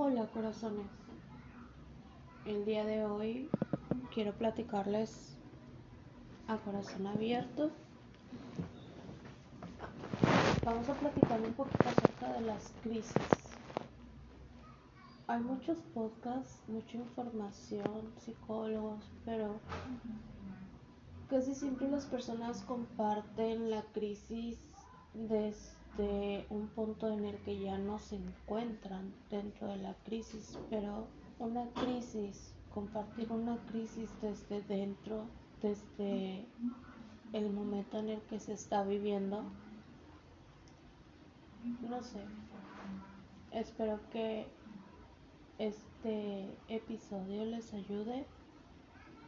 Hola corazones. El día de hoy quiero platicarles a corazón abierto. Vamos a platicar un poquito acerca de las crisis. Hay muchos podcasts, mucha información, psicólogos, pero casi siempre las personas comparten la crisis desde un punto en el que ya no se encuentran dentro de la crisis, pero una crisis, compartir una crisis desde dentro, desde el momento en el que se está viviendo, no sé, espero que este episodio les ayude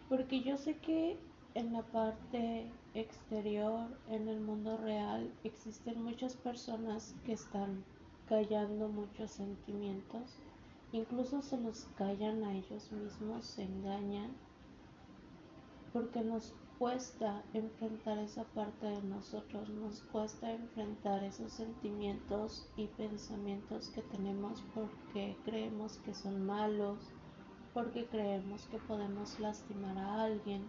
porque yo sé que en la parte exterior, en el mundo real, existen muchas personas que están callando muchos sentimientos, incluso se los callan a ellos mismos, se engañan, porque nos cuesta enfrentar esa parte de nosotros, nos cuesta enfrentar esos sentimientos y pensamientos que tenemos porque creemos que son malos, porque creemos que podemos lastimar a alguien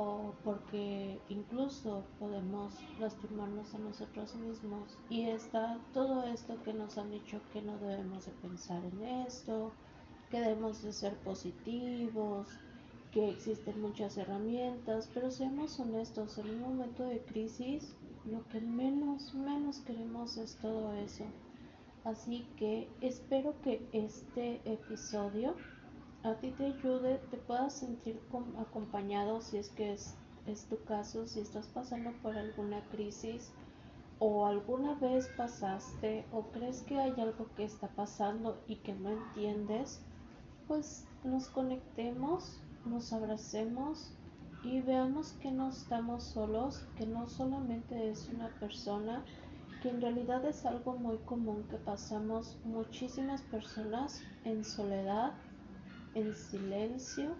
o porque incluso podemos lastimarnos a nosotros mismos y está todo esto que nos han dicho que no debemos de pensar en esto, que debemos de ser positivos, que existen muchas herramientas, pero seamos honestos, en un momento de crisis lo que menos, menos queremos es todo eso. Así que espero que este episodio a ti te ayude, te puedas sentir acompañado si es que es, es tu caso, si estás pasando por alguna crisis o alguna vez pasaste o crees que hay algo que está pasando y que no entiendes, pues nos conectemos, nos abracemos y veamos que no estamos solos, que no solamente es una persona, que en realidad es algo muy común que pasamos muchísimas personas en soledad en silencio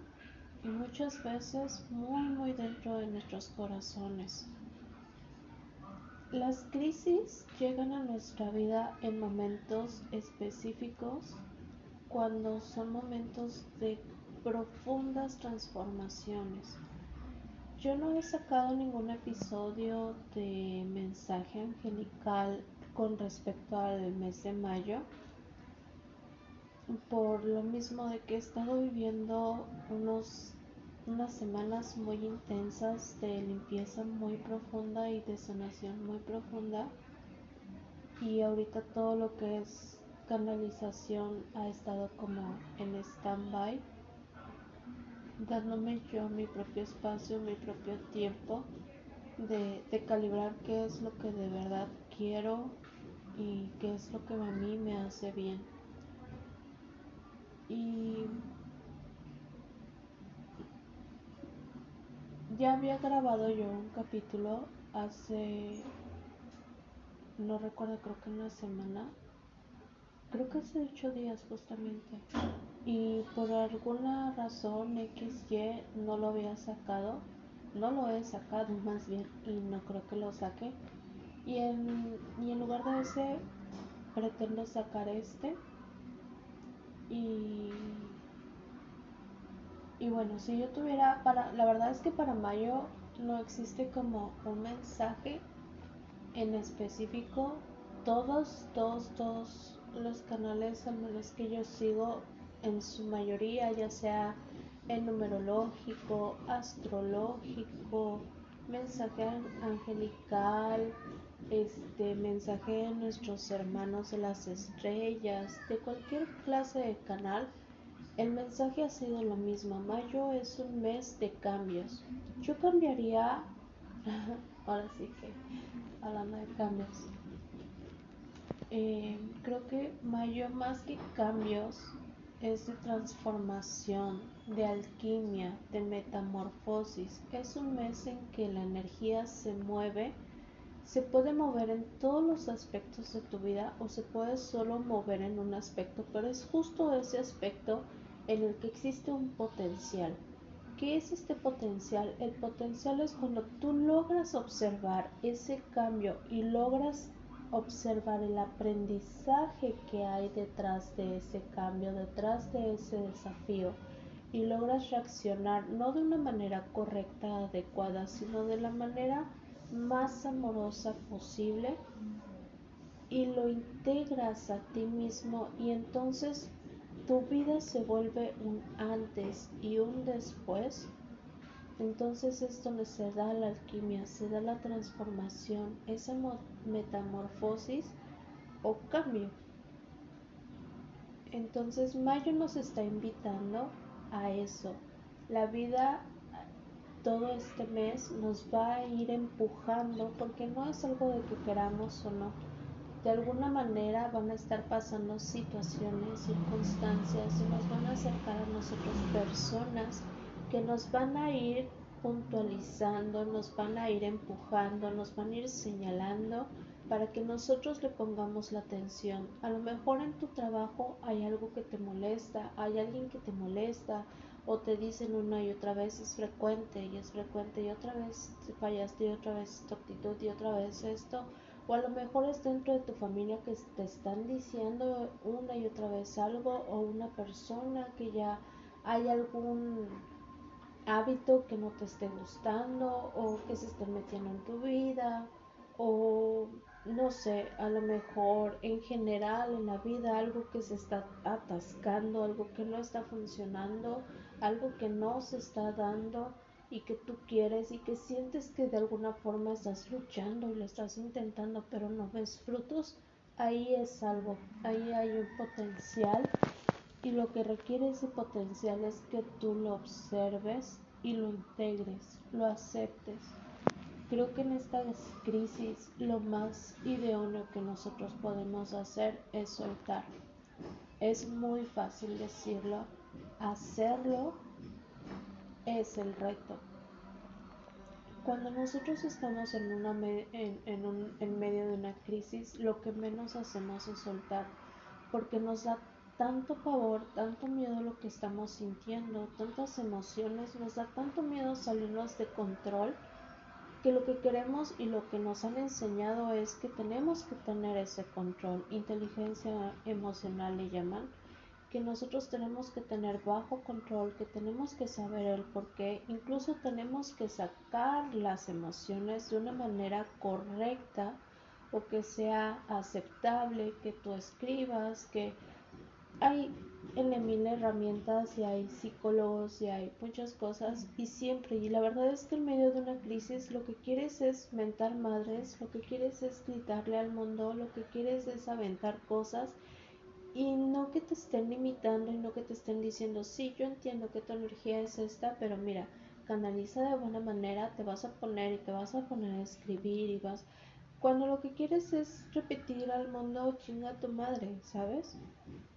y muchas veces muy muy dentro de nuestros corazones. Las crisis llegan a nuestra vida en momentos específicos cuando son momentos de profundas transformaciones. Yo no he sacado ningún episodio de mensaje angelical con respecto al mes de mayo por lo mismo de que he estado viviendo unos, unas semanas muy intensas de limpieza muy profunda y de sanación muy profunda. Y ahorita todo lo que es canalización ha estado como en stand-by, dándome yo mi propio espacio, mi propio tiempo de, de calibrar qué es lo que de verdad quiero y qué es lo que a mí me hace bien. Y ya había grabado yo un capítulo hace, no recuerdo, creo que una semana, creo que hace ocho días justamente. Y por alguna razón XY no lo había sacado, no lo he sacado más bien y no creo que lo saque. Y en, y en lugar de ese pretendo sacar este y, y bueno, si yo tuviera, para, la verdad es que para mayo no existe como un mensaje en específico. Todos, todos, todos los canales a los que yo sigo, en su mayoría, ya sea en numerológico, astrológico, mensaje angelical, este mensaje a nuestros hermanos de las estrellas, de cualquier clase de canal, el mensaje ha sido lo mismo. Mayo es un mes de cambios. Yo cambiaría, ahora sí que, hablando de cambios, eh, creo que mayo más que cambios es de transformación, de alquimia, de metamorfosis. Es un mes en que la energía se mueve se puede mover en todos los aspectos de tu vida o se puede solo mover en un aspecto, pero es justo ese aspecto en el que existe un potencial. ¿Qué es este potencial? El potencial es cuando tú logras observar ese cambio y logras observar el aprendizaje que hay detrás de ese cambio, detrás de ese desafío y logras reaccionar no de una manera correcta, adecuada, sino de la manera más amorosa posible y lo integras a ti mismo y entonces tu vida se vuelve un antes y un después, entonces es donde se da la alquimia, se da la transformación, esa metamorfosis o cambio. Entonces Mayo nos está invitando a eso. La vida todo este mes nos va a ir empujando porque no es algo de que queramos o no. De alguna manera van a estar pasando situaciones, circunstancias y nos van a acercar a nosotros personas que nos van a ir puntualizando, nos van a ir empujando, nos van a ir señalando para que nosotros le pongamos la atención. A lo mejor en tu trabajo hay algo que te molesta, hay alguien que te molesta o te dicen una y otra vez es frecuente y es frecuente y otra vez fallaste y otra vez tu actitud y otra vez esto. O a lo mejor es dentro de tu familia que te están diciendo una y otra vez algo o una persona que ya hay algún hábito que no te esté gustando o que se esté metiendo en tu vida o no sé, a lo mejor en general en la vida algo que se está atascando, algo que no está funcionando, algo que no se está dando y que tú quieres y que sientes que de alguna forma estás luchando y lo estás intentando pero no ves frutos, ahí es algo, ahí hay un potencial y lo que requiere ese potencial es que tú lo observes y lo integres, lo aceptes. Creo que en esta crisis lo más idóneo que nosotros podemos hacer es soltar. Es muy fácil decirlo, hacerlo es el reto. Cuando nosotros estamos en, una en, en medio de una crisis, lo que menos hacemos es soltar, porque nos da tanto pavor, tanto miedo lo que estamos sintiendo, tantas emociones, nos da tanto miedo salirnos de control que lo que queremos y lo que nos han enseñado es que tenemos que tener ese control, inteligencia emocional le llaman, que nosotros tenemos que tener bajo control, que tenemos que saber el por qué, incluso tenemos que sacar las emociones de una manera correcta o que sea aceptable, que tú escribas, que hay en mil herramientas y hay psicólogos y hay muchas cosas y siempre y la verdad es que en medio de una crisis lo que quieres es mentar madres, lo que quieres es gritarle al mundo, lo que quieres es aventar cosas y no que te estén limitando y no que te estén diciendo sí yo entiendo que tu energía es esta pero mira canaliza de buena manera te vas a poner y te vas a poner a escribir y vas cuando lo que quieres es repetir al mundo chinga tu madre, ¿sabes?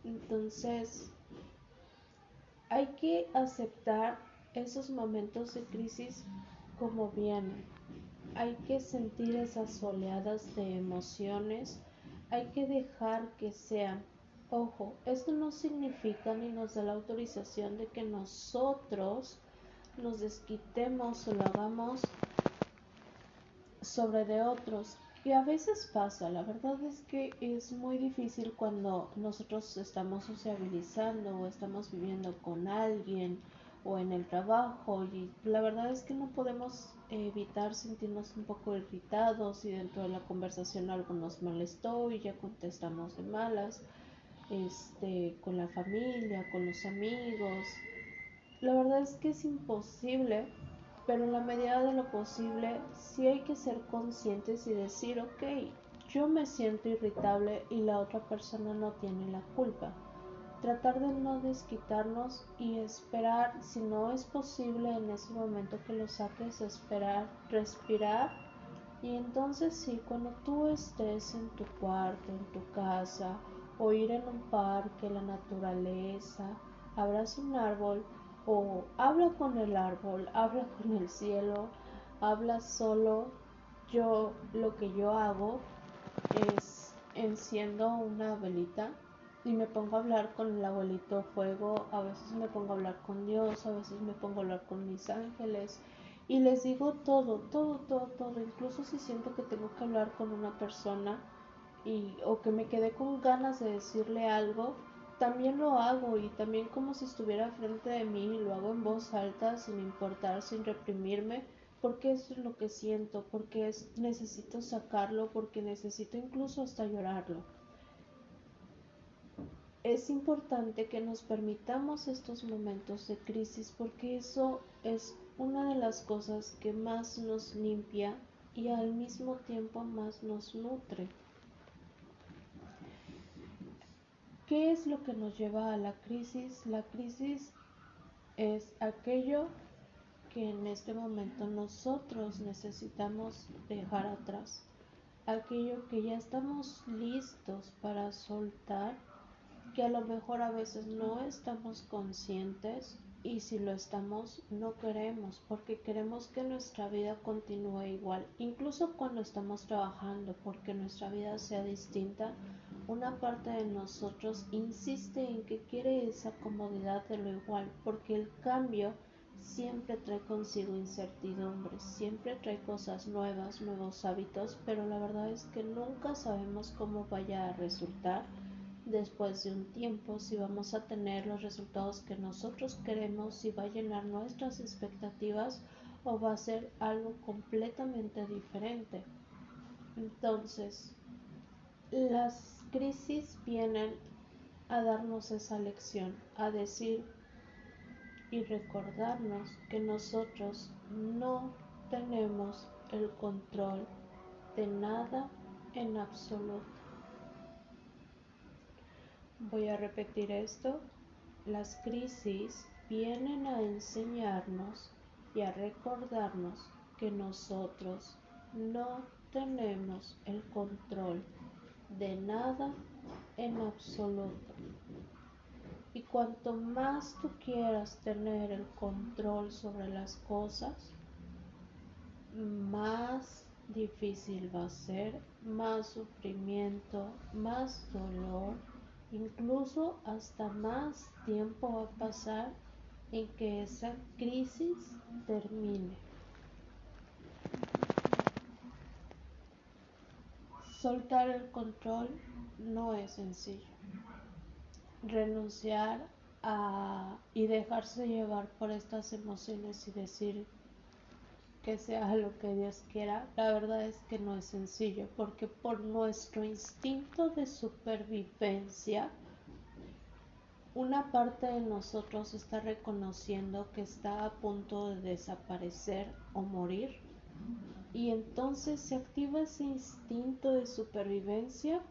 Entonces, hay que aceptar esos momentos de crisis como vienen. Hay que sentir esas oleadas de emociones. Hay que dejar que sean. Ojo, esto no significa ni nos da la autorización de que nosotros nos desquitemos o lo hagamos sobre de otros. Y a veces pasa, la verdad es que es muy difícil cuando nosotros estamos sociabilizando o estamos viviendo con alguien o en el trabajo y la verdad es que no podemos evitar sentirnos un poco irritados y dentro de la conversación algo nos molestó y ya contestamos de malas, este, con la familia, con los amigos. La verdad es que es imposible pero en la medida de lo posible sí hay que ser conscientes y decir, ok, yo me siento irritable y la otra persona no tiene la culpa. Tratar de no desquitarnos y esperar, si no es posible en ese momento que lo saques, esperar, respirar y entonces sí, cuando tú estés en tu cuarto, en tu casa o ir en un parque, la naturaleza, abras un árbol, o habla con el árbol, habla con el cielo, habla solo. Yo lo que yo hago es enciendo una velita y me pongo a hablar con el abuelito fuego, a veces me pongo a hablar con Dios, a veces me pongo a hablar con mis ángeles y les digo todo, todo, todo, todo, incluso si siento que tengo que hablar con una persona y o que me quedé con ganas de decirle algo, también lo hago y también como si estuviera frente de mí lo hago en voz alta sin importar, sin reprimirme, porque eso es lo que siento, porque es, necesito sacarlo, porque necesito incluso hasta llorarlo. Es importante que nos permitamos estos momentos de crisis porque eso es una de las cosas que más nos limpia y al mismo tiempo más nos nutre. ¿Qué es lo que nos lleva a la crisis? La crisis es aquello que en este momento nosotros necesitamos dejar atrás, aquello que ya estamos listos para soltar, que a lo mejor a veces no estamos conscientes y si lo estamos no queremos porque queremos que nuestra vida continúe igual, incluso cuando estamos trabajando porque nuestra vida sea distinta una parte de nosotros insiste en que quiere esa comodidad de lo igual, porque el cambio siempre trae consigo incertidumbre, siempre trae cosas nuevas, nuevos hábitos, pero la verdad es que nunca sabemos cómo vaya a resultar después de un tiempo, si vamos a tener los resultados que nosotros queremos, si va a llenar nuestras expectativas o va a ser algo completamente diferente. Entonces, las crisis vienen a darnos esa lección, a decir y recordarnos que nosotros no tenemos el control de nada en absoluto. Voy a repetir esto. Las crisis vienen a enseñarnos y a recordarnos que nosotros no tenemos el control de nada en absoluto. Y cuanto más tú quieras tener el control sobre las cosas, más difícil va a ser, más sufrimiento, más dolor, incluso hasta más tiempo va a pasar en que esa crisis termine. Soltar el control no es sencillo. Renunciar a y dejarse llevar por estas emociones y decir que sea lo que Dios quiera, la verdad es que no es sencillo, porque por nuestro instinto de supervivencia, una parte de nosotros está reconociendo que está a punto de desaparecer o morir y entonces se activa ese instinto de supervivencia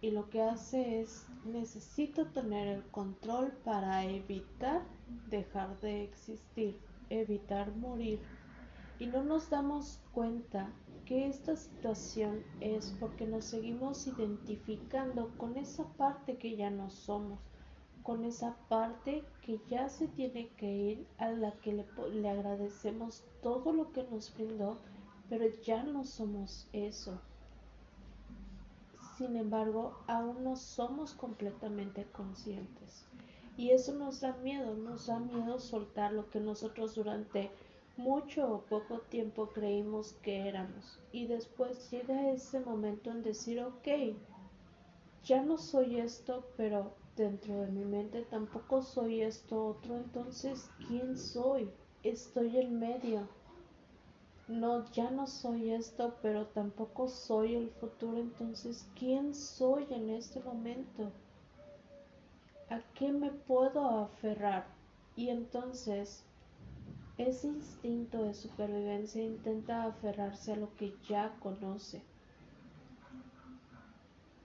y lo que hace es necesito tener el control para evitar dejar de existir, evitar morir. Y no nos damos cuenta que esta situación es porque nos seguimos identificando con esa parte que ya no somos, con esa parte que ya se tiene que ir, a la que le, le agradecemos todo lo que nos brindó pero ya no somos eso. Sin embargo, aún no somos completamente conscientes. Y eso nos da miedo, nos da miedo soltar lo que nosotros durante mucho o poco tiempo creímos que éramos. Y después llega ese momento en decir, ok, ya no soy esto, pero dentro de mi mente tampoco soy esto otro. Entonces, ¿quién soy? Estoy en medio no, ya no soy esto, pero tampoco soy el futuro, entonces, ¿quién soy en este momento? ¿A qué me puedo aferrar? Y entonces, ese instinto de supervivencia intenta aferrarse a lo que ya conoce.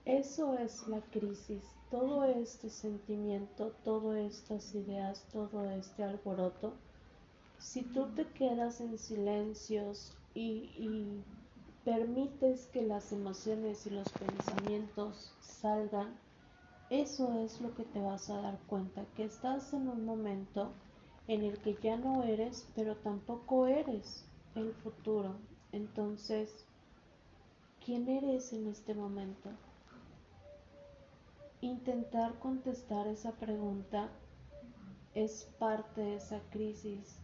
Eso es la crisis, todo este sentimiento, todas estas ideas, todo este alboroto si tú te quedas en silencios y, permites que las emociones y los pensamientos salgan, eso es lo que te vas a dar cuenta, que estás en un momento en el que ya no eres, pero tampoco eres el futuro. Entonces, ¿quién eres en este momento? Intentar contestar esa pregunta es parte de esa crisis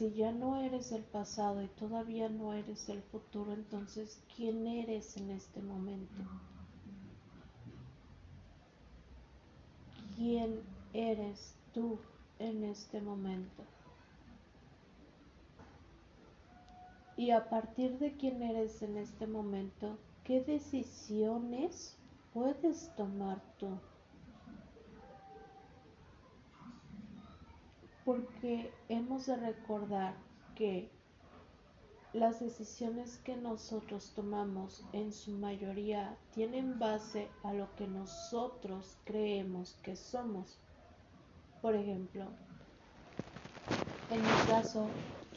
si ya no eres el pasado y todavía no eres el futuro, entonces ¿quién eres en este momento? ¿Quién eres tú en este momento? Y a partir de quién eres en este momento, ¿qué decisiones puedes tomar tú? Porque hemos de recordar que las decisiones que nosotros tomamos en su mayoría tienen base a lo que nosotros creemos que somos. Por ejemplo, en mi caso,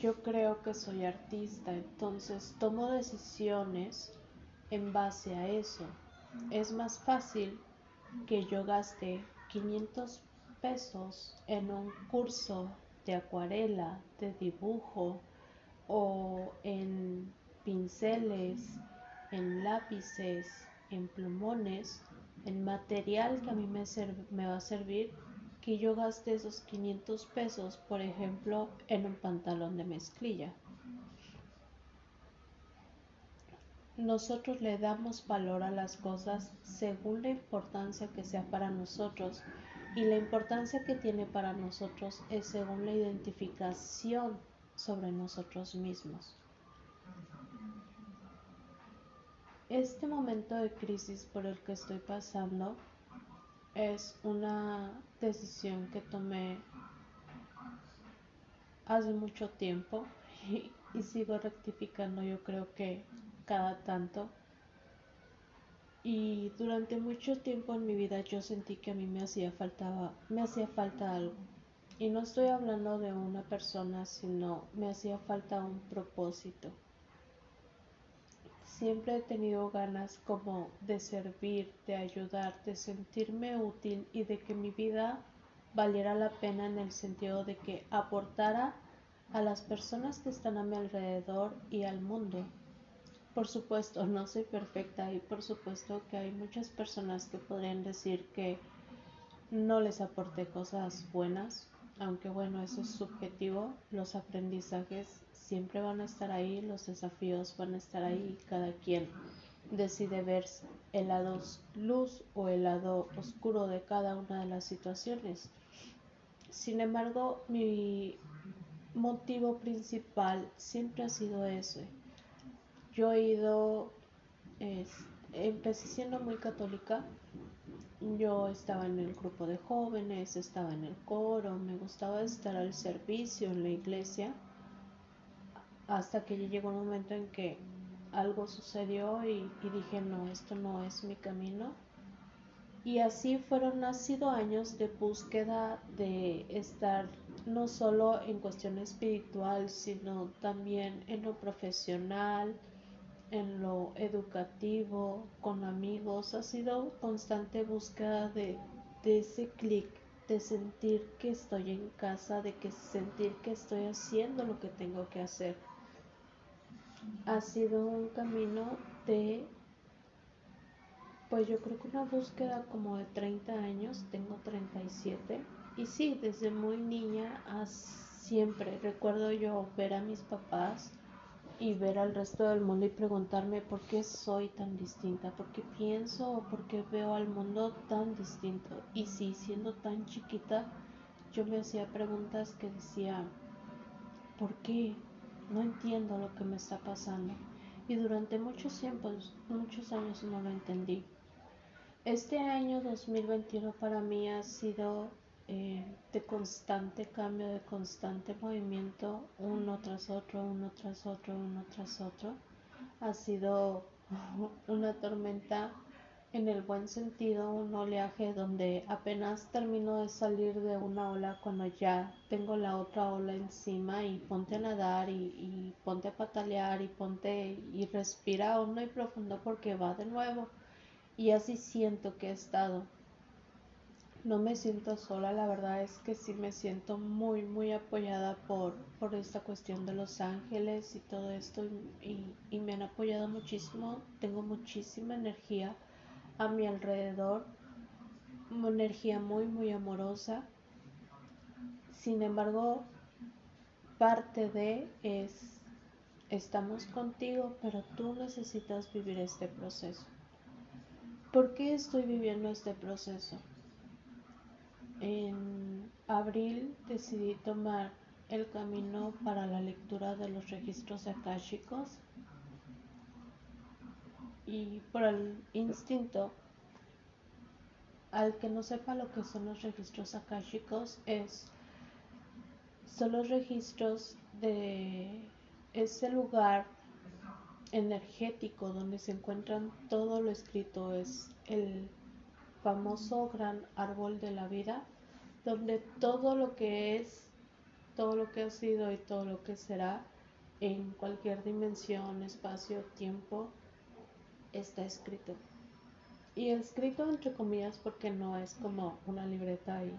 yo creo que soy artista, entonces tomo decisiones en base a eso. Es más fácil que yo gaste 500 pesos en un curso de acuarela, de dibujo, o en pinceles, en lápices, en plumones, en material que a mí me, va a servir, que yo gaste esos 500 pesos, por ejemplo, en un pantalón de mezclilla. Nosotros le damos valor a las cosas según la importancia que sea para nosotros y la importancia que tiene para nosotros es según la identificación sobre nosotros mismos. Este momento de crisis por el que estoy pasando es una decisión que tomé hace mucho tiempo y, sigo rectificando yo creo que cada tanto y durante mucho tiempo en mi vida yo sentí que a mí me hacía falta me hacía falta algo y no estoy hablando de una persona, sino me hacía falta un propósito. Siempre he tenido ganas como de servir, de ayudar, de sentirme útil y de que mi vida valiera la pena en el sentido de que aportara a las personas que están a mi alrededor y al mundo. Por supuesto, no soy perfecta y por supuesto que hay muchas personas que podrían decir que no les aporté cosas buenas, aunque bueno, eso es subjetivo, los aprendizajes siempre van a estar ahí, los desafíos van a estar ahí, cada quien decide ver el lado luz o el lado oscuro de cada una de las situaciones. Sin embargo, mi motivo principal siempre ha sido ese. Yo he ido, empecé siendo muy católica, yo estaba en el grupo de jóvenes, estaba en el coro, me gustaba estar al servicio en la iglesia, hasta que llegó un momento en que algo sucedió y, y dije, no, esto no es mi camino. Y así fueron nacido años de búsqueda de estar no solo en cuestión espiritual, sino también en lo profesional, en lo educativo, con amigos, ha sido constante búsqueda de, ese clic, de sentir que estoy en casa, de que sentir que estoy haciendo lo que tengo que hacer. Ha sido un camino de, pues yo creo que una búsqueda como de 30 años, tengo 37, y sí, desde muy niña siempre recuerdo yo ver a mis papás, y ver al resto del mundo y preguntarme por qué soy tan distinta, por qué pienso o por qué veo al mundo tan distinto. Y si siendo tan chiquita yo me hacía preguntas que decía, ¿por qué? No entiendo lo que me está pasando. Y durante muchos tiempos, muchos años no lo entendí. Este año 2021 para mí ha sido eh, de constante cambio, de constante movimiento, uno tras otro, uno tras otro, uno tras otro. Ha sido una tormenta en el buen sentido, un oleaje donde apenas termino de salir de una ola cuando ya tengo la otra ola encima y ponte a nadar y, y ponte a patalear y ponte y respira hondo y profundo porque va de nuevo. Y así siento que he estado no me siento sola, la verdad es que sí me siento muy, muy apoyada por, por esta cuestión de los ángeles y todo esto y, y, me han apoyado muchísimo, tengo muchísima energía a mi alrededor, una energía muy, muy amorosa. Sin embargo, parte de es, estamos contigo, pero tú necesitas vivir este proceso. ¿Por qué estoy viviendo este proceso? En abril decidí tomar el camino para la lectura de los registros akáshicos y por el instinto al que no sepa lo que son los registros akáshicos es son los registros de ese lugar energético donde se encuentran todo lo escrito. Es el famoso gran árbol de la vida donde todo lo que es todo lo que ha sido y todo lo que será en cualquier dimensión, espacio, tiempo está escrito. Y escrito entre comillas porque no es como una libreta y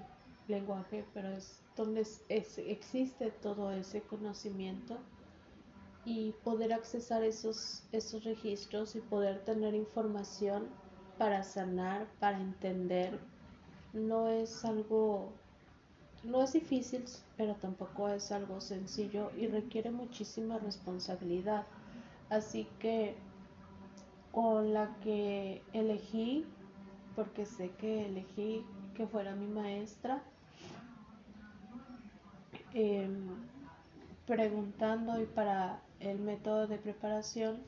lenguaje, pero es donde existe todo ese conocimiento y poder accesar esos, esos registros y poder tener información para sanar, para entender. No es algo, no es difícil, pero tampoco es algo sencillo y requiere muchísima responsabilidad. Así que con la que elegí, porque sé que elegí que fuera mi maestra, em, preguntando y para el método de preparación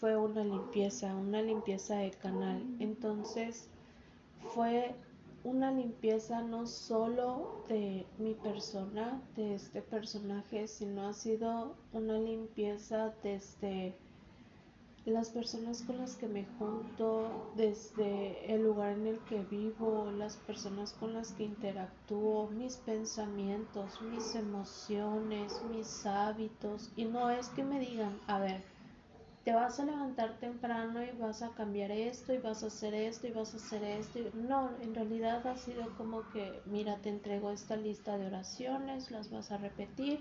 fue una limpieza, una limpieza de canal. Entonces fue una limpieza no solo de mi persona, de este personaje, sino ha sido una limpieza desde las personas con las que me junto, desde el lugar en el que vivo, las personas con las que interactúo, mis pensamientos, mis emociones, mis hábitos. Y no es que me digan, a ver, te vas a levantar temprano y vas a cambiar esto y vas a hacer esto y vas a hacer esto. No, en realidad ha sido como que, mira, te entrego esta lista de oraciones, las vas a repetir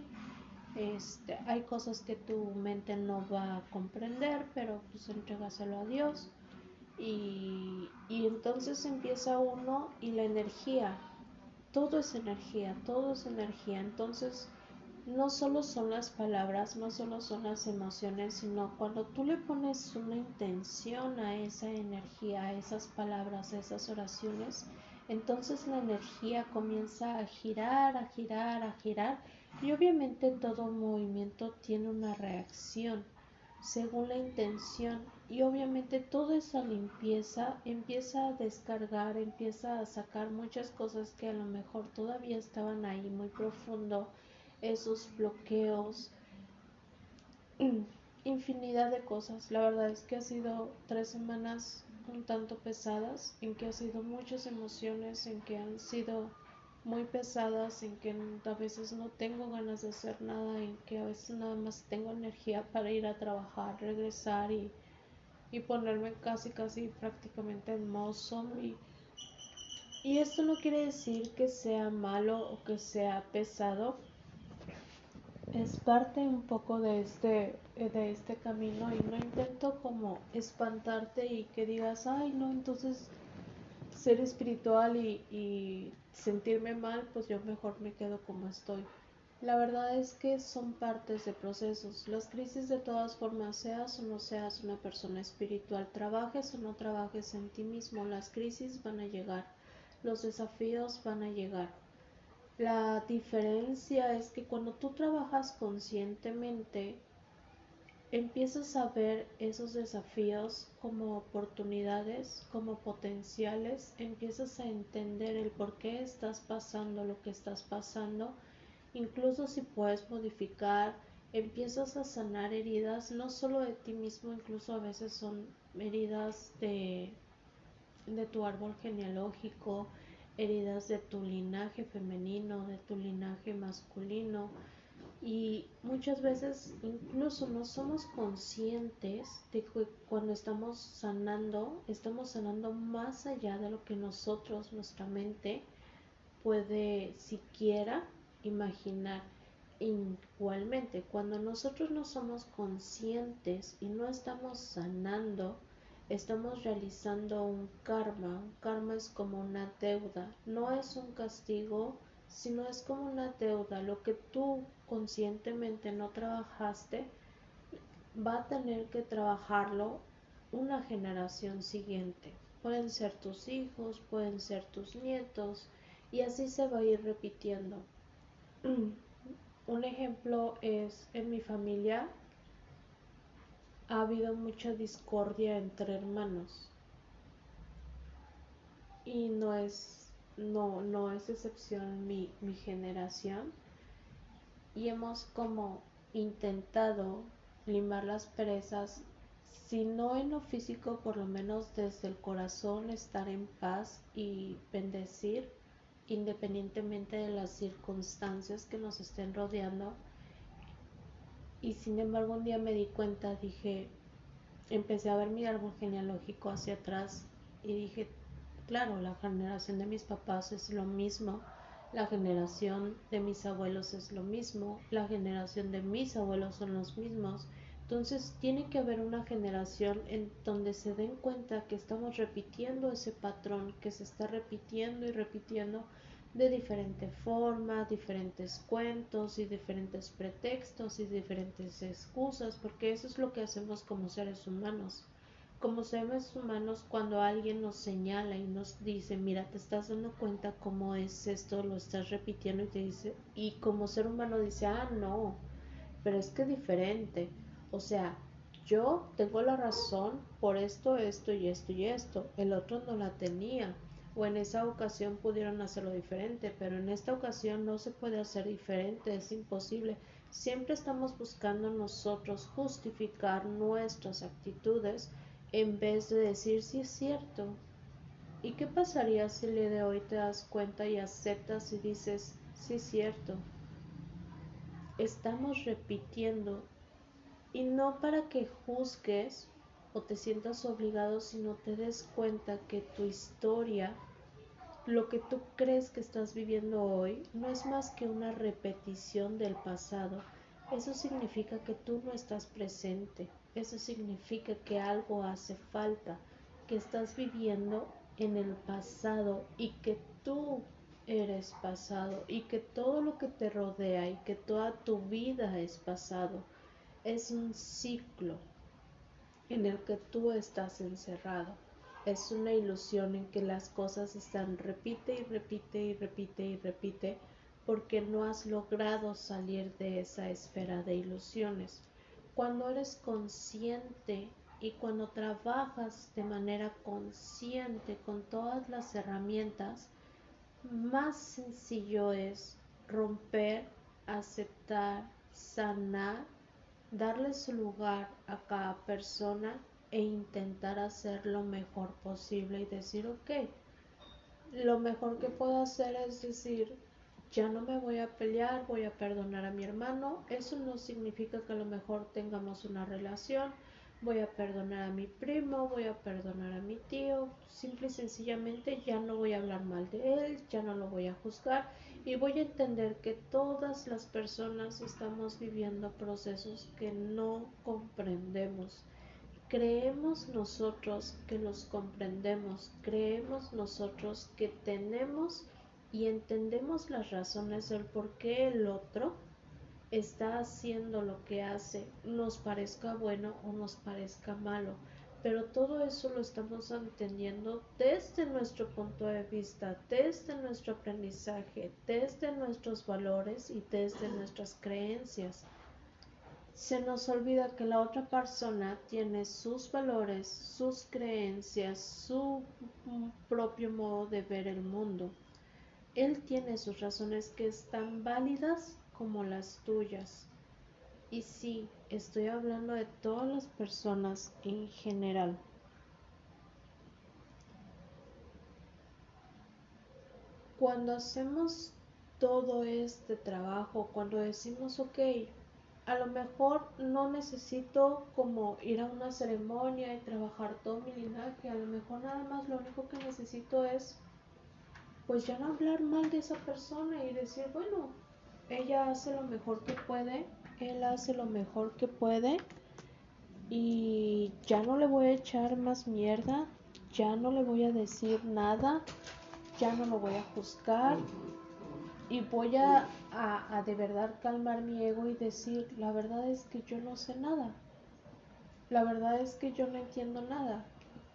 este, hay cosas que tu mente no va a comprender, pero pues entregaselo a Dios. Y, y entonces empieza uno y la energía, todo es energía, todo es energía. Entonces, no solo son las palabras, no solo son las emociones, sino cuando tú le pones una intención a esa energía, a esas palabras, a esas oraciones, entonces la energía comienza a girar, a girar, a girar y obviamente todo movimiento tiene una reacción según la intención y obviamente toda esa limpieza empieza a descargar, empieza a sacar muchas cosas que a lo mejor todavía estaban ahí muy profundo, esos bloqueos, infinidad de cosas. La verdad es que ha sido tres semanas un tanto pesadas, en que ha sido muchas emociones, en que han sido muy pesadas, en que a veces no tengo ganas de hacer nada, en que a veces nada más tengo energía para ir a trabajar, regresar y, y ponerme casi, casi prácticamente en modo zombie. Y esto no quiere decir que sea malo o que sea pesado. Es parte un poco de este, de este camino y no intento como espantarte y que digas, ay no, entonces ser espiritual y, sentirme mal, pues yo mejor me quedo como estoy. La verdad es que son partes de procesos. Las crisis de todas formas, seas o no seas una persona espiritual, trabajes o no trabajes en ti mismo, las crisis van a llegar, los desafíos van a llegar. La diferencia es que cuando tú trabajas conscientemente, empiezas a ver esos desafíos como oportunidades, como potenciales, empiezas a entender el por qué estás pasando lo que estás pasando, incluso si puedes modificar, empiezas a sanar heridas, no solo de ti mismo, incluso a veces son heridas de, de tu árbol genealógico, heridas de tu linaje femenino, de tu linaje masculino, y muchas veces incluso no somos conscientes de que cuando estamos sanando, estamos sanando más allá de lo que nosotros, nuestra mente, puede siquiera imaginar. Igualmente, cuando nosotros no somos conscientes y no estamos sanando, estamos realizando un karma. Un karma es como una deuda, no es un castigo, sino es como una deuda. Lo que tú conscientemente no trabajaste, va a tener que trabajarlo una generación siguiente. Pueden ser tus hijos, pueden ser tus nietos, Y así se va a ir repitiendo. Un ejemplo es en mi familia ha habido mucha discordia entre hermanos. Y no es, no, no es excepción mi, mi generación. Y hemos como intentado limar las perezas, si no en lo físico, por lo menos desde el corazón, estar en paz y bendecir independientemente de las circunstancias que nos estén rodeando. Y sin embargo un día me di cuenta, dije, empecé a ver mi árbol genealógico hacia atrás y dije, claro, la generación de mis papás es lo mismo, la generación de mis abuelos es lo mismo, la generación de mis abuelos son los mismos. Entonces tiene que haber una generación en donde se den cuenta que estamos repitiendo ese patrón, que se está repitiendo y repitiendo de diferente forma, diferentes cuentos y diferentes pretextos y diferentes excusas, porque eso es lo que hacemos como seres humanos. Como seres humanos, cuando alguien nos señala y nos dice, mira, te estás dando cuenta cómo es esto, lo estás repitiendo y te dice, y como ser humano dice, ah, no, pero es que diferente. O sea, yo tengo la razón por esto, esto y esto y esto, el otro no la tenía o en esa ocasión pudieron hacerlo diferente, pero en esta ocasión no se puede hacer diferente, es imposible. Siempre estamos buscando nosotros justificar nuestras actitudes en vez de decir si es cierto. ¿Y qué pasaría si el día de hoy te das cuenta y aceptas y dices sí es cierto? Estamos repitiendo y no para que juzgues o te sientas obligado, sino te des cuenta que tu historia lo que tú crees que estás viviendo hoy no es más que una repetición del pasado. Eso significa que tú no estás presente. Eso significa que algo hace falta, que estás viviendo en el pasado y que tú eres pasado y que todo lo que te rodea y que toda tu vida es pasado. Es un ciclo en el que tú estás encerrado es una ilusión en que las cosas están repite y repite y repite y repite porque no has logrado salir de esa esfera de ilusiones. Cuando eres consciente y cuando trabajas de manera consciente con todas las herramientas, más sencillo es romper, aceptar, sanar, darle su lugar a cada persona e intentar hacer lo mejor posible y decir, ok, lo mejor que puedo hacer es decir, ya no me voy a pelear, voy a perdonar a mi hermano. Eso no significa que a lo mejor tengamos una relación. Voy a perdonar a mi primo, voy a perdonar a mi tío. Simple y sencillamente ya no voy a hablar mal de él, ya no lo voy a juzgar y voy a entender que todas las personas estamos viviendo procesos que no comprendemos creemos nosotros que los comprendemos, creemos nosotros que tenemos y entendemos las razones del por qué el otro está haciendo lo que hace, nos parezca bueno o nos parezca malo. Pero todo eso lo estamos entendiendo desde nuestro punto de vista, desde nuestro aprendizaje, desde nuestros valores y desde nuestras creencias se nos olvida que la otra persona tiene sus valores, sus creencias, su propio modo de ver el mundo. Él tiene sus razones que están válidas como las tuyas. Y sí, estoy hablando de todas las personas en general. Cuando hacemos todo este trabajo, cuando decimos, ok, a lo mejor no necesito como ir a una ceremonia y trabajar todo mi linaje, a lo mejor nada más lo único que necesito es pues ya no hablar mal de esa persona y decir, bueno, ella hace lo mejor que puede, él hace lo mejor que puede y ya no le voy a echar más mierda, ya no le voy a decir nada, ya no lo voy a juzgar y voy a, a, de verdad calmar mi ego y decir, la verdad es que yo no sé nada. La verdad es que yo no entiendo nada.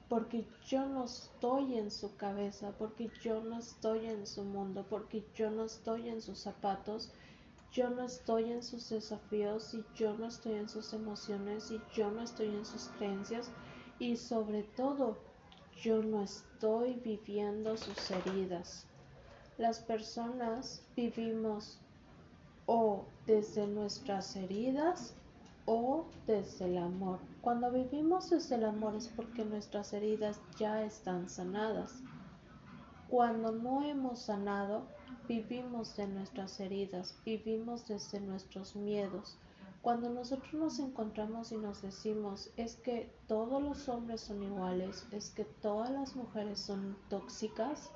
porque yo no estoy en su cabeza, porque yo no estoy en su mundo, porque yo no estoy en sus zapatos, yo no estoy en sus desafíos y yo no estoy en sus emociones y yo no estoy en sus creencias y sobre todo yo no estoy viviendo sus heridas. Las personas vivimos o desde nuestras heridas o desde el amor. Cuando vivimos desde el amor es porque nuestras heridas ya están sanadas. Cuando no hemos sanado, vivimos de nuestras heridas, vivimos desde nuestros miedos. Cuando nosotros nos encontramos y nos decimos es que todos los hombres son iguales, es que todas las mujeres son tóxicas,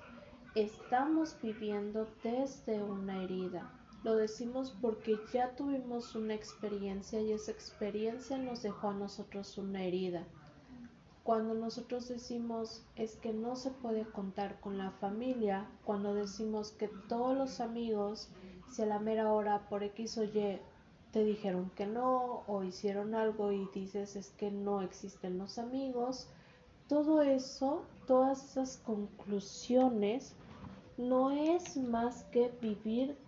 estamos viviendo desde una herida. Lo decimos porque ya tuvimos una experiencia y esa experiencia nos dejó a nosotros una herida. Cuando nosotros decimos es que no se puede contar con la familia, cuando decimos que todos los amigos, si a la mera hora por X o Y te dijeron que no o hicieron algo y dices es que no existen los amigos, todo eso, todas esas conclusiones no es más que vivir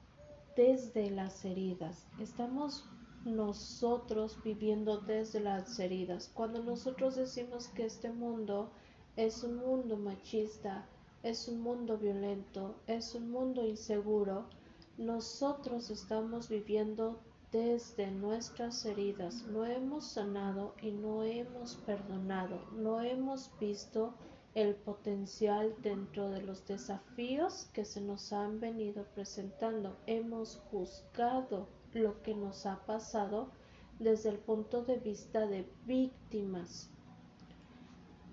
desde las heridas. Estamos nosotros viviendo desde las heridas. Cuando nosotros decimos que este mundo es un mundo machista, es un mundo violento, es un mundo inseguro, nosotros estamos viviendo desde nuestras heridas. No hemos sanado y no hemos perdonado, no hemos visto el potencial dentro de los desafíos que se nos han venido presentando. Hemos juzgado lo que nos ha pasado desde el punto de vista de víctimas.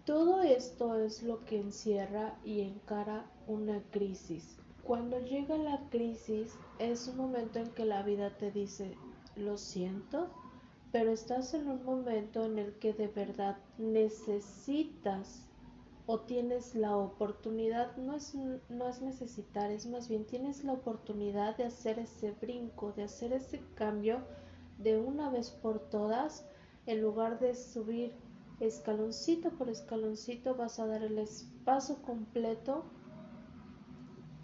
Todo esto es lo que encierra y encara una crisis. Cuando llega la crisis es un momento en que la vida te dice, lo siento, pero estás en un momento en el que de verdad necesitas o tienes la oportunidad, no es, no es necesitar, es más bien tienes la oportunidad de hacer ese brinco, de hacer ese cambio de una vez por todas, en lugar de subir escaloncito por escaloncito, vas a dar el paso completo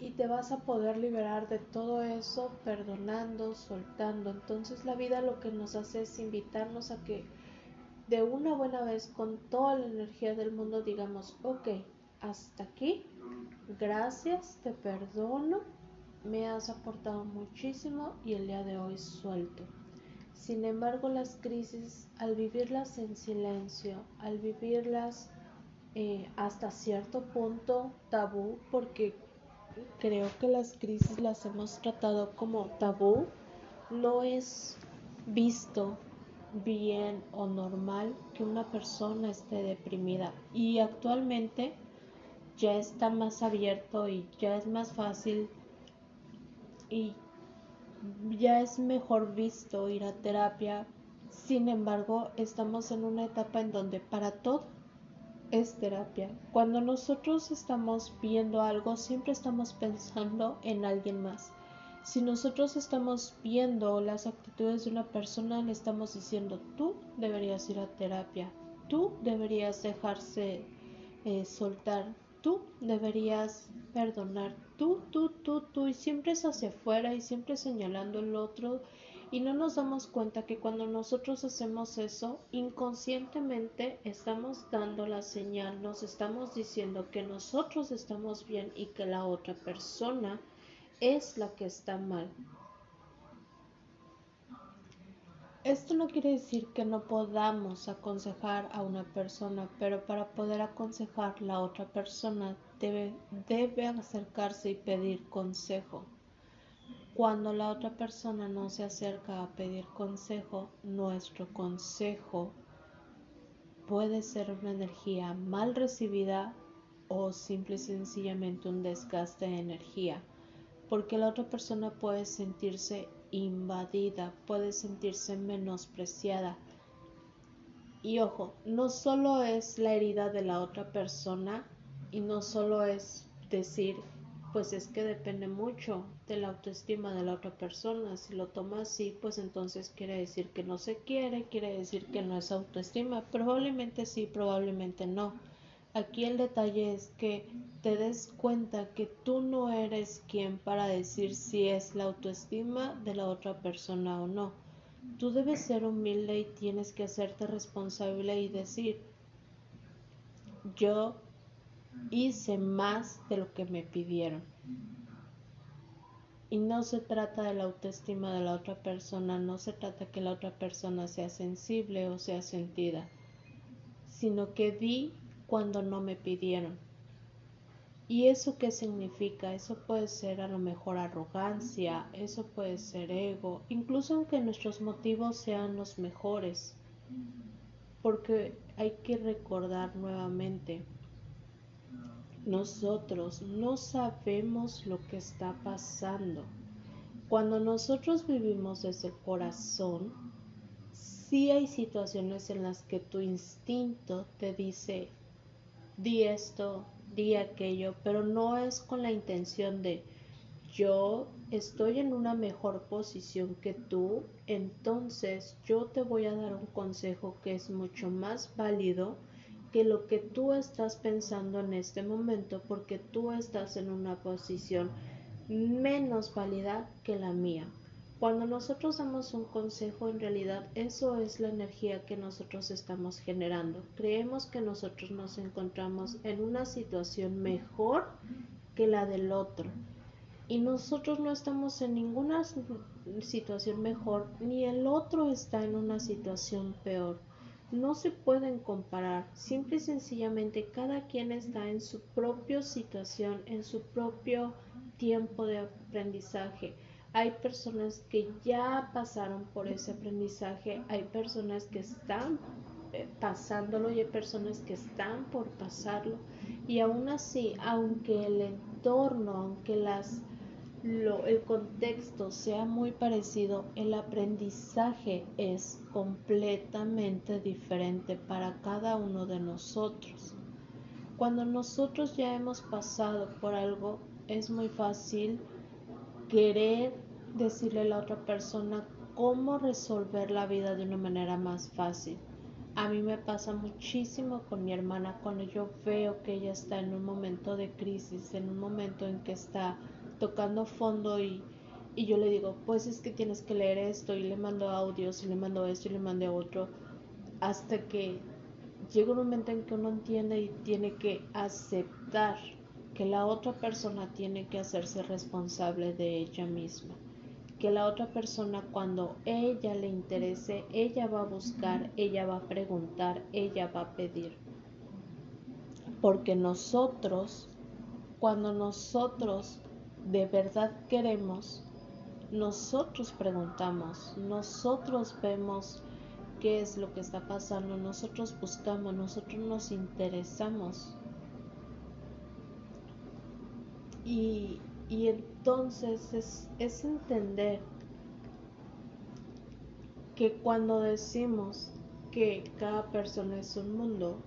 y te vas a poder liberar de todo eso perdonando, soltando. Entonces la vida lo que nos hace es invitarnos a que de una buena vez con toda la energía del mundo digamos, ok, hasta aquí, gracias, te perdono, me has aportado muchísimo y el día de hoy suelto. Sin embargo, las crisis, al vivirlas en silencio, al vivirlas eh, hasta cierto punto tabú, porque creo que las crisis las hemos tratado como tabú, no es visto bien o normal que una persona esté deprimida y actualmente ya está más abierto y ya es más fácil y ya es mejor visto ir a terapia. Sin embargo, estamos en una etapa en donde para todo es terapia. Cuando nosotros estamos viendo algo, siempre estamos pensando en alguien más. Si nosotros estamos viendo las actitudes de una persona, le estamos diciendo, tú deberías ir a terapia, tú deberías dejarse eh, soltar, tú deberías perdonar, tú, tú, tú, tú, y siempre es hacia afuera y siempre señalando el otro. Y no nos damos cuenta que cuando nosotros hacemos eso, inconscientemente estamos dando la señal, nos estamos diciendo que nosotros estamos bien y que la otra persona es la que está mal. Esto no quiere decir que no podamos aconsejar a una persona, pero para poder aconsejar la otra persona debe, debe acercarse y pedir consejo. Cuando la otra persona no se acerca a pedir consejo, nuestro consejo puede ser una energía mal recibida o simple y sencillamente un desgaste de energía porque la otra persona puede sentirse invadida, puede sentirse menospreciada. Y ojo, no solo es la herida de la otra persona y no solo es decir, pues es que depende mucho de la autoestima de la otra persona. Si lo toma así, pues entonces quiere decir que no se quiere, quiere decir que no es autoestima. Probablemente sí, probablemente no. Aquí el detalle es que te des cuenta que tú no eres quien para decir si es la autoestima de la otra persona o no. Tú debes ser humilde y tienes que hacerte responsable y decir, yo hice más de lo que me pidieron. Y no se trata de la autoestima de la otra persona, no se trata que la otra persona sea sensible o sea sentida, sino que di cuando no me pidieron. ¿Y eso qué significa? Eso puede ser a lo mejor arrogancia, eso puede ser ego, incluso aunque nuestros motivos sean los mejores. Porque hay que recordar nuevamente, nosotros no sabemos lo que está pasando. Cuando nosotros vivimos desde el corazón, sí hay situaciones en las que tu instinto te dice, di esto, di aquello, pero no es con la intención de yo estoy en una mejor posición que tú, entonces yo te voy a dar un consejo que es mucho más válido que lo que tú estás pensando en este momento porque tú estás en una posición menos válida que la mía. Cuando nosotros damos un consejo, en realidad eso es la energía que nosotros estamos generando. Creemos que nosotros nos encontramos en una situación mejor que la del otro. Y nosotros no estamos en ninguna situación mejor, ni el otro está en una situación peor. No se pueden comparar, simple y sencillamente cada quien está en su propia situación, en su propio tiempo de aprendizaje hay personas que ya pasaron por ese aprendizaje, hay personas que están eh, pasándolo y hay personas que están por pasarlo. Y aún así, aunque el entorno, aunque el contexto sea muy parecido, el aprendizaje es completamente diferente para cada uno de nosotros. Cuando nosotros ya hemos pasado por algo, es muy fácil querer decirle a la otra persona cómo resolver la vida de una manera más fácil. A mí me pasa muchísimo con mi hermana cuando yo veo que ella está en un momento de crisis, en un momento en que está tocando fondo y, y yo le digo, pues es que tienes que leer esto y le mando audios y le mando esto y le mando otro, hasta que llega un momento en que uno entiende y tiene que aceptar que la otra persona tiene que hacerse responsable de ella misma, que la otra persona cuando ella le interese, ella va a buscar, ella va a preguntar, ella va a pedir. Porque nosotros, cuando nosotros de verdad queremos, nosotros preguntamos, nosotros vemos qué es lo que está pasando, nosotros buscamos, nosotros nos interesamos y, entonces es, es entender que cuando decimos que cada persona es un mundo,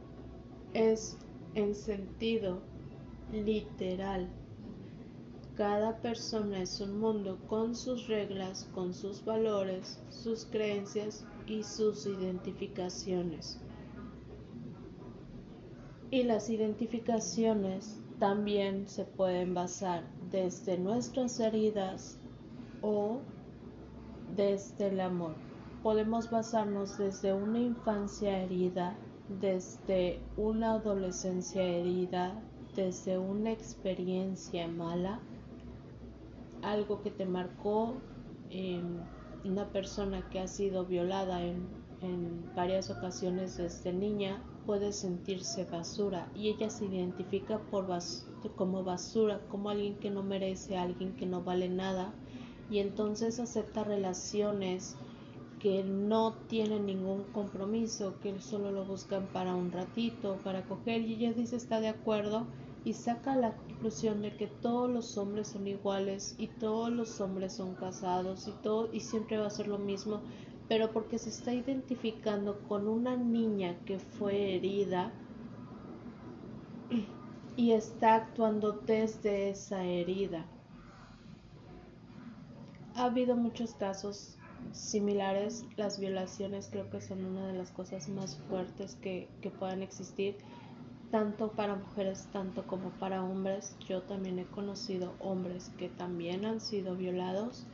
es en sentido literal. Cada persona es un mundo con sus reglas, con sus valores, sus creencias y sus identificaciones. Y las identificaciones también se pueden basar desde nuestras heridas o desde el amor. Podemos basarnos desde una infancia herida, desde una adolescencia herida, desde una experiencia mala, algo que te marcó, en una persona que ha sido violada en, en varias ocasiones desde niña puede sentirse basura y ella se identifica por como basura, como alguien que no merece, alguien que no vale nada y entonces acepta relaciones que no tienen ningún compromiso, que solo lo buscan para un ratito, para coger y ella dice está de acuerdo y saca la conclusión de que todos los hombres son iguales y todos los hombres son casados y todo y siempre va a ser lo mismo pero porque se está identificando con una niña que fue herida y está actuando desde esa herida. Ha habido muchos casos similares, las violaciones creo que son una de las cosas más fuertes que, que puedan existir tanto para mujeres, tanto como para hombres. Yo también he conocido hombres que también han sido violados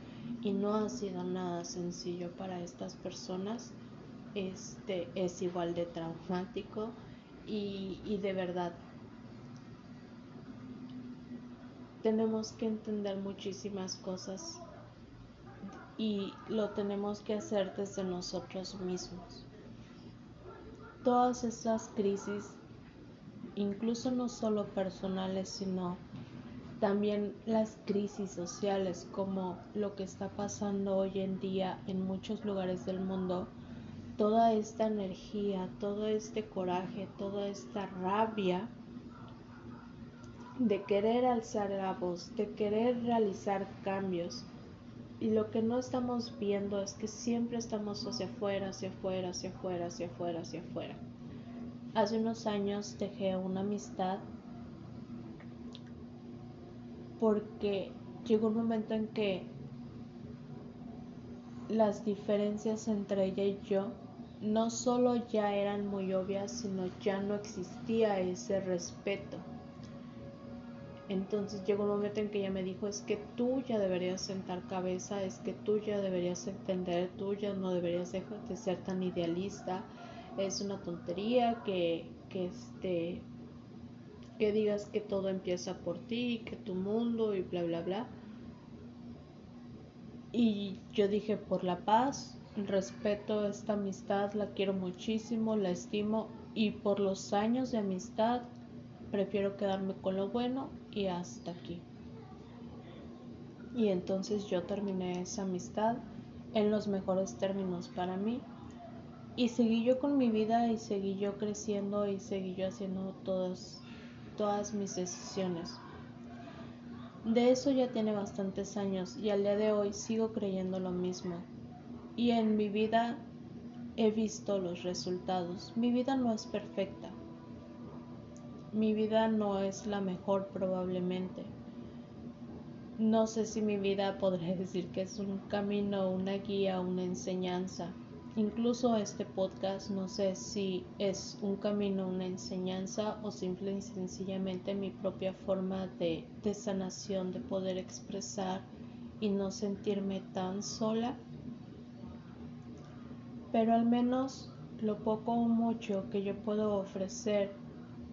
y no ha sido nada sencillo para estas personas. Este es igual de traumático y, y de verdad tenemos que entender muchísimas cosas y lo tenemos que hacer desde nosotros mismos. Todas estas crisis, incluso no solo personales, sino también las crisis sociales, como lo que está pasando hoy en día en muchos lugares del mundo, toda esta energía, todo este coraje, toda esta rabia de querer alzar la voz, de querer realizar cambios. Y lo que no estamos viendo es que siempre estamos hacia afuera, hacia afuera, hacia afuera, hacia afuera, hacia afuera. Hace unos años dejé una amistad porque llegó un momento en que las diferencias entre ella y yo no solo ya eran muy obvias, sino ya no existía ese respeto. Entonces llegó un momento en que ella me dijo, es que tú ya deberías sentar cabeza, es que tú ya deberías entender, tú ya no deberías de, ser tan idealista, es una tontería que, que este que digas que todo empieza por ti, que tu mundo y bla, bla, bla. Y yo dije, por la paz, respeto esta amistad, la quiero muchísimo, la estimo y por los años de amistad prefiero quedarme con lo bueno y hasta aquí. Y entonces yo terminé esa amistad en los mejores términos para mí. Y seguí yo con mi vida y seguí yo creciendo y seguí yo haciendo todas todas mis decisiones. De eso ya tiene bastantes años y al día de hoy sigo creyendo lo mismo. Y en mi vida he visto los resultados. Mi vida no es perfecta. Mi vida no es la mejor probablemente. No sé si mi vida podré decir que es un camino, una guía, una enseñanza. Incluso este podcast no sé si es un camino, una enseñanza o simple y sencillamente mi propia forma de, de sanación, de poder expresar y no sentirme tan sola. Pero al menos lo poco o mucho que yo puedo ofrecer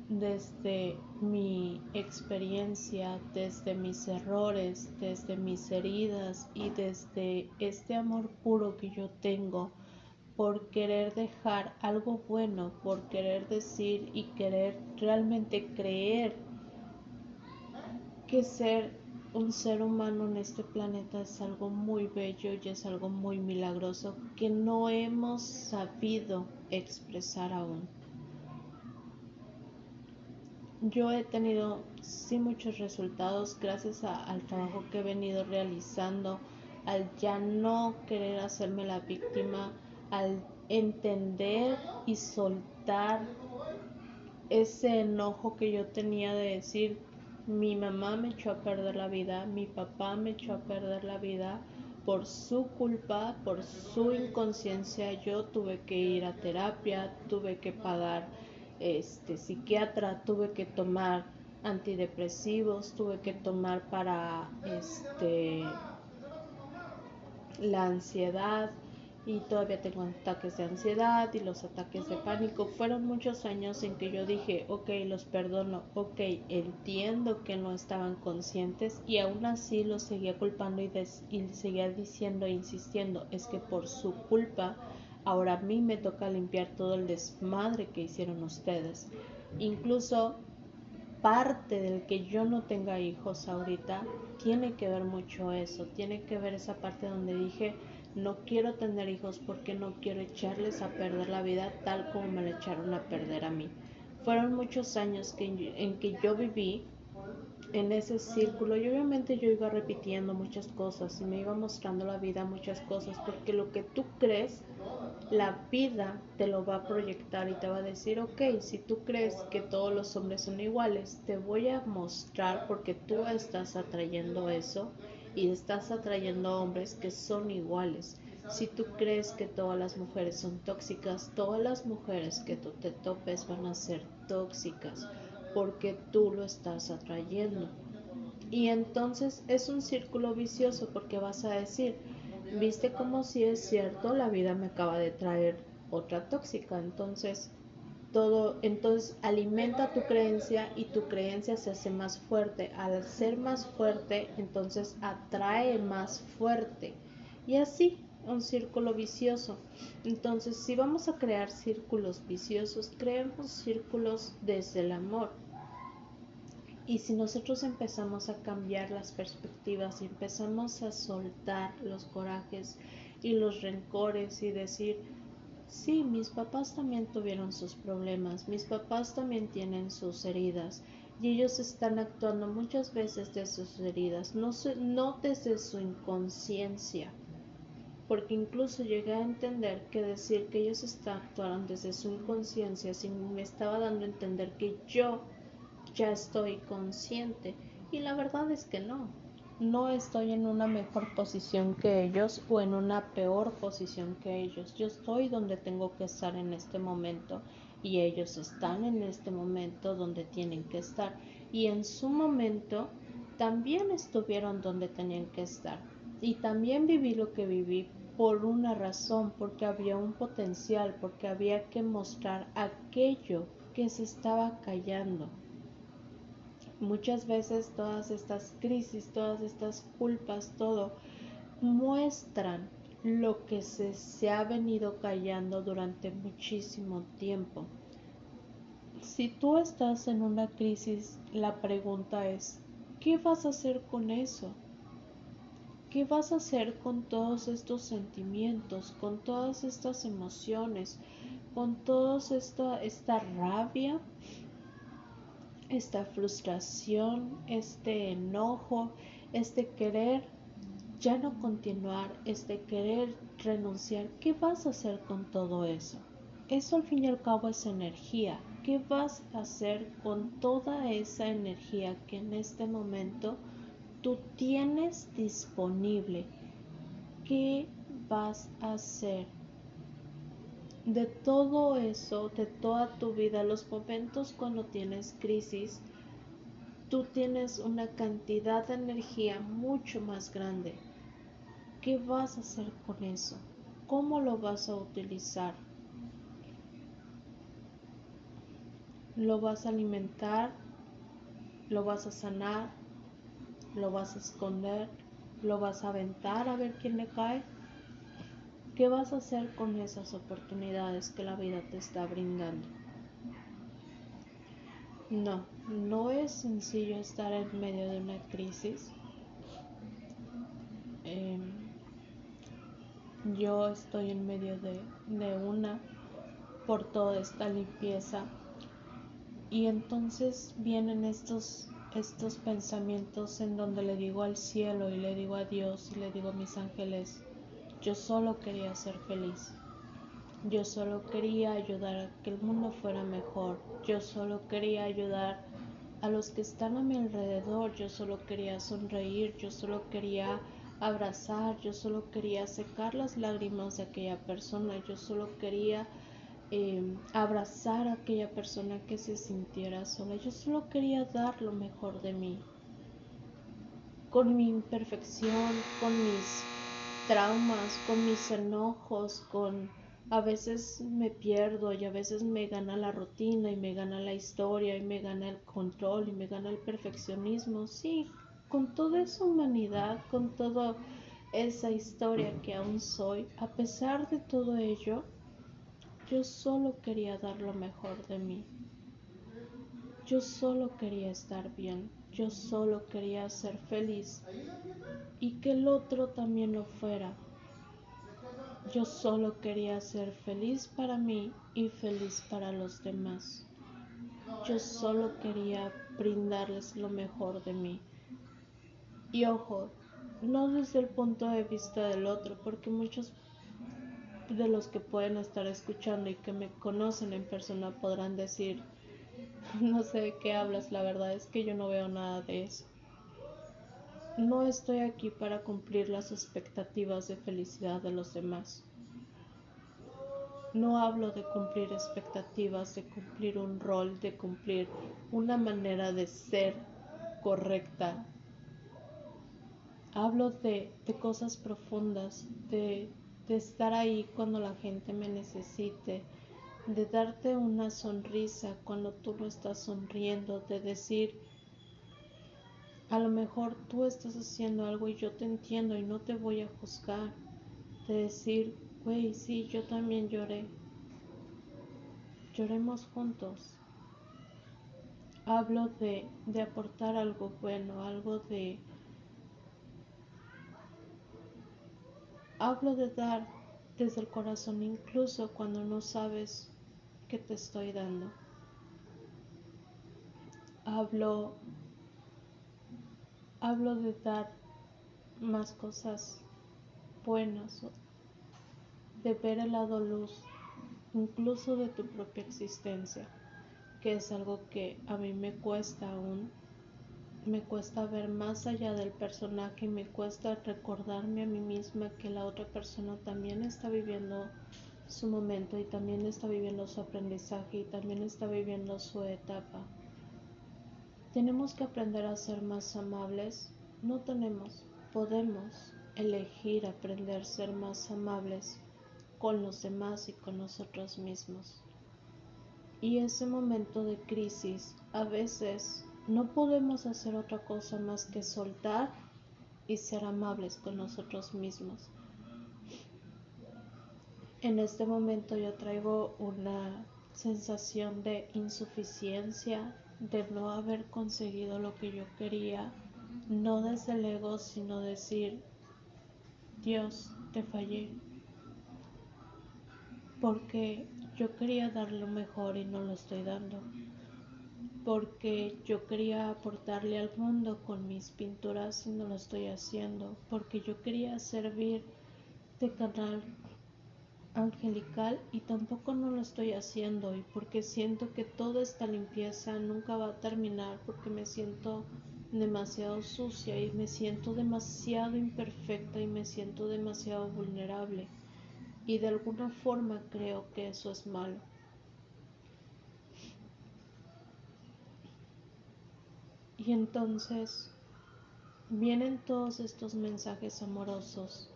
desde mi experiencia, desde mis errores, desde mis heridas y desde este amor puro que yo tengo por querer dejar algo bueno, por querer decir y querer realmente creer que ser un ser humano en este planeta es algo muy bello y es algo muy milagroso que no hemos sabido expresar aún. Yo he tenido sí muchos resultados gracias al trabajo que he venido realizando, al ya no querer hacerme la víctima, al entender y soltar ese enojo que yo tenía de decir, mi mamá me echó a perder la vida, mi papá me echó a perder la vida, por su culpa, por su inconsciencia, yo tuve que ir a terapia, tuve que pagar este psiquiatra, tuve que tomar antidepresivos, tuve que tomar para este la ansiedad, y todavía tengo ataques de ansiedad y los ataques de pánico. Fueron muchos años en que yo dije, ok, los perdono, ok, entiendo que no estaban conscientes y aún así los seguía culpando y, seguía diciendo e insistiendo, es que por su culpa ahora a mí me toca limpiar todo el desmadre que hicieron ustedes. Incluso parte del que yo no tenga hijos ahorita tiene que ver mucho eso, tiene que ver esa parte donde dije, no quiero tener hijos porque no quiero echarles a perder la vida tal como me la echaron a perder a mí. Fueron muchos años que, en que yo viví en ese círculo y obviamente yo iba repitiendo muchas cosas y me iba mostrando la vida muchas cosas porque lo que tú crees, la vida te lo va a proyectar y te va a decir, ok, si tú crees que todos los hombres son iguales, te voy a mostrar porque tú estás atrayendo eso y estás atrayendo hombres que son iguales. Si tú crees que todas las mujeres son tóxicas, todas las mujeres que tú te topes van a ser tóxicas porque tú lo estás atrayendo. Y entonces es un círculo vicioso porque vas a decir, viste como si es cierto, la vida me acaba de traer otra tóxica, entonces todo, entonces alimenta tu creencia y tu creencia se hace más fuerte. Al ser más fuerte, entonces atrae más fuerte. Y así, un círculo vicioso. Entonces, si vamos a crear círculos viciosos, creemos círculos desde el amor. Y si nosotros empezamos a cambiar las perspectivas y empezamos a soltar los corajes y los rencores y decir, sí, mis papás también tuvieron sus problemas, mis papás también tienen sus heridas y ellos están actuando muchas veces de sus heridas, no, no desde su inconsciencia, porque incluso llegué a entender que decir que ellos están actuando desde su inconsciencia me estaba dando a entender que yo ya estoy consciente. Y la verdad es que no. No estoy en una mejor posición que ellos o en una peor posición que ellos. Yo estoy donde tengo que estar en este momento y ellos están en este momento donde tienen que estar. Y en su momento también estuvieron donde tenían que estar. Y también viví lo que viví por una razón, porque había un potencial, porque había que mostrar aquello que se estaba callando. Muchas veces todas estas crisis, todas estas culpas, todo muestran lo que se, se ha venido callando durante muchísimo tiempo. Si tú estás en una crisis, la pregunta es, ¿qué vas a hacer con eso? ¿Qué vas a hacer con todos estos sentimientos, con todas estas emociones, con toda esta, esta rabia, esta frustración, este enojo, este querer ya no continuar, este querer renunciar, ¿qué vas a hacer con todo eso? Eso al fin y al cabo es energía. ¿Qué vas a hacer con toda esa energía que en este momento tú tienes disponible? ¿Qué vas a hacer? De todo eso, de toda tu vida, los momentos cuando tienes crisis, tú tienes una cantidad de energía mucho más grande. ¿Qué vas a hacer con eso? ¿Cómo lo vas a utilizar? ¿Lo vas a alimentar? ¿Lo vas a sanar? ¿Lo vas a esconder? ¿Lo vas a aventar a ver quién le cae? ¿Qué vas a hacer con esas oportunidades que la vida te está brindando? No, no es sencillo estar en medio de una crisis. Em, yo estoy en medio de, una por toda esta limpieza y entonces vienen estos estos pensamientos en donde le digo al cielo y le digo a Dios y le digo a mis ángeles yo solo quería ser feliz. Yo solo quería ayudar a que el mundo fuera mejor. Yo solo quería ayudar a los que están a mi alrededor. Yo solo quería sonreír. Yo solo quería abrazar. Yo solo quería secar las lágrimas de aquella persona. Yo solo quería em, abrazar a aquella persona que se sintiera sola. Yo solo quería dar lo mejor de mí. Con mi imperfección, con mis traumas, con mis enojos, con a veces me pierdo y a veces me gana la rutina y me gana la historia y me gana el control y me gana el perfeccionismo. Sí, con toda esa humanidad, con toda esa historia que aún soy, a pesar de todo ello, yo solo quería dar lo mejor de mí. Yo solo quería estar bien. Yo solo quería ser feliz y que el otro también lo fuera. Yo solo quería ser feliz para mí y feliz para los demás. Yo solo quería brindarles lo mejor de mí. Y ojo, no desde el punto de vista del otro, porque muchos de los que pueden estar escuchando y que me conocen en persona podrán decir, no sé de qué hablas, la verdad es que yo no veo nada de eso. No estoy aquí para cumplir las expectativas de felicidad de los demás. No hablo de cumplir expectativas, de cumplir un rol, de cumplir una manera de ser correcta. Hablo de, cosas profundas, de, de estar ahí cuando la gente me necesite, de darte una sonrisa cuando tú lo estás sonriendo, de decir, a lo mejor tú estás haciendo algo y yo te entiendo y no te voy a juzgar, de decir, güey, sí, yo también lloré, lloremos juntos. Hablo de, de aportar algo bueno, algo de... Hablo de dar desde el corazón incluso cuando no sabes que te estoy dando. Hablo, hablo de dar más cosas buenas, de ver el lado luz, incluso de tu propia existencia, que es algo que a mí me cuesta aún. Me cuesta ver más allá del personaje y me cuesta recordarme a mí misma que la otra persona también está viviendo su momento y también está viviendo su aprendizaje y también está viviendo su etapa. Tenemos que aprender a ser más amables. No tenemos, podemos elegir aprender a ser más amables con los demás y con nosotros mismos. Y ese momento de crisis, a veces no podemos hacer otra cosa más que soltar y ser amables con nosotros mismos. En este momento yo traigo una sensación de insuficiencia, de no haber conseguido lo que yo quería, no desde el ego, sino decir, Dios, te fallé, porque yo quería dar lo mejor y no lo estoy dando, porque yo quería aportarle al mundo con mis pinturas y no lo estoy haciendo, porque yo quería servir de canal angelical y tampoco no lo estoy haciendo y porque siento que toda esta limpieza nunca va a terminar porque me siento demasiado sucia y me siento demasiado imperfecta y me siento demasiado vulnerable y de alguna forma creo que eso es malo. Y entonces vienen todos estos mensajes amorosos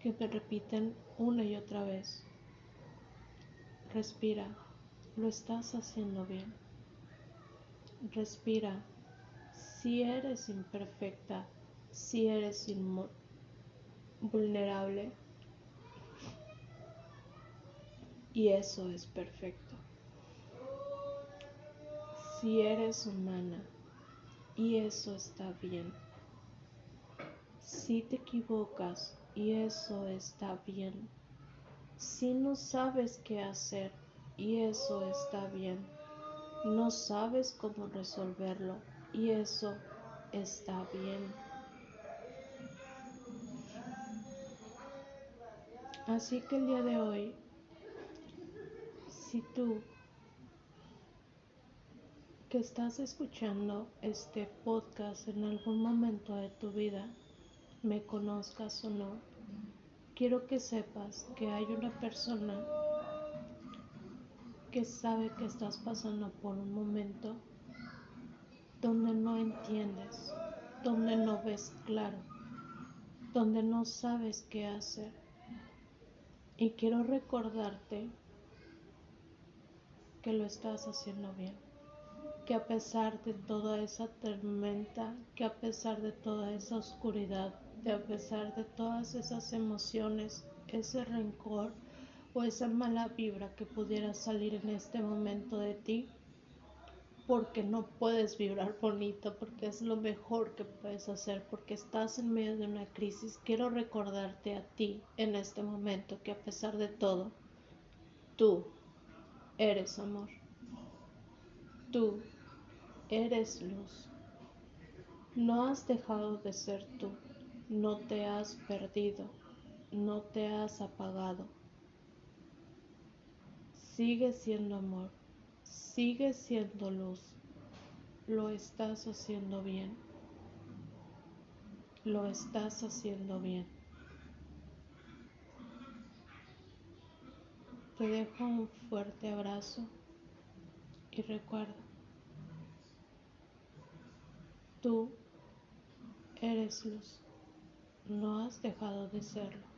que te repiten una y otra vez. Respira, lo estás haciendo bien. Respira, si eres imperfecta, si eres vulnerable, y eso es perfecto. Si eres humana, y eso está bien. Si te equivocas, y eso está bien. Si no sabes qué hacer y eso está bien. No sabes cómo resolverlo y eso está bien. Así que el día de hoy, si tú que estás escuchando este podcast en algún momento de tu vida, me conozcas o no, quiero que sepas que hay una persona que sabe que estás pasando por un momento donde no entiendes, donde no ves claro, donde no sabes qué hacer. Y quiero recordarte que lo estás haciendo bien que a pesar de toda esa tormenta, que a pesar de toda esa oscuridad, de a pesar de todas esas emociones, ese rencor o esa mala vibra que pudiera salir en este momento de ti, porque no puedes vibrar bonito, porque es lo mejor que puedes hacer, porque estás en medio de una crisis, quiero recordarte a ti en este momento que a pesar de todo, tú eres amor. Tú Eres luz. No has dejado de ser tú. No te has perdido. No te has apagado. Sigue siendo amor. Sigue siendo luz. Lo estás haciendo bien. Lo estás haciendo bien. Te dejo un fuerte abrazo y recuerda, tú eres luz, no has dejado de serlo.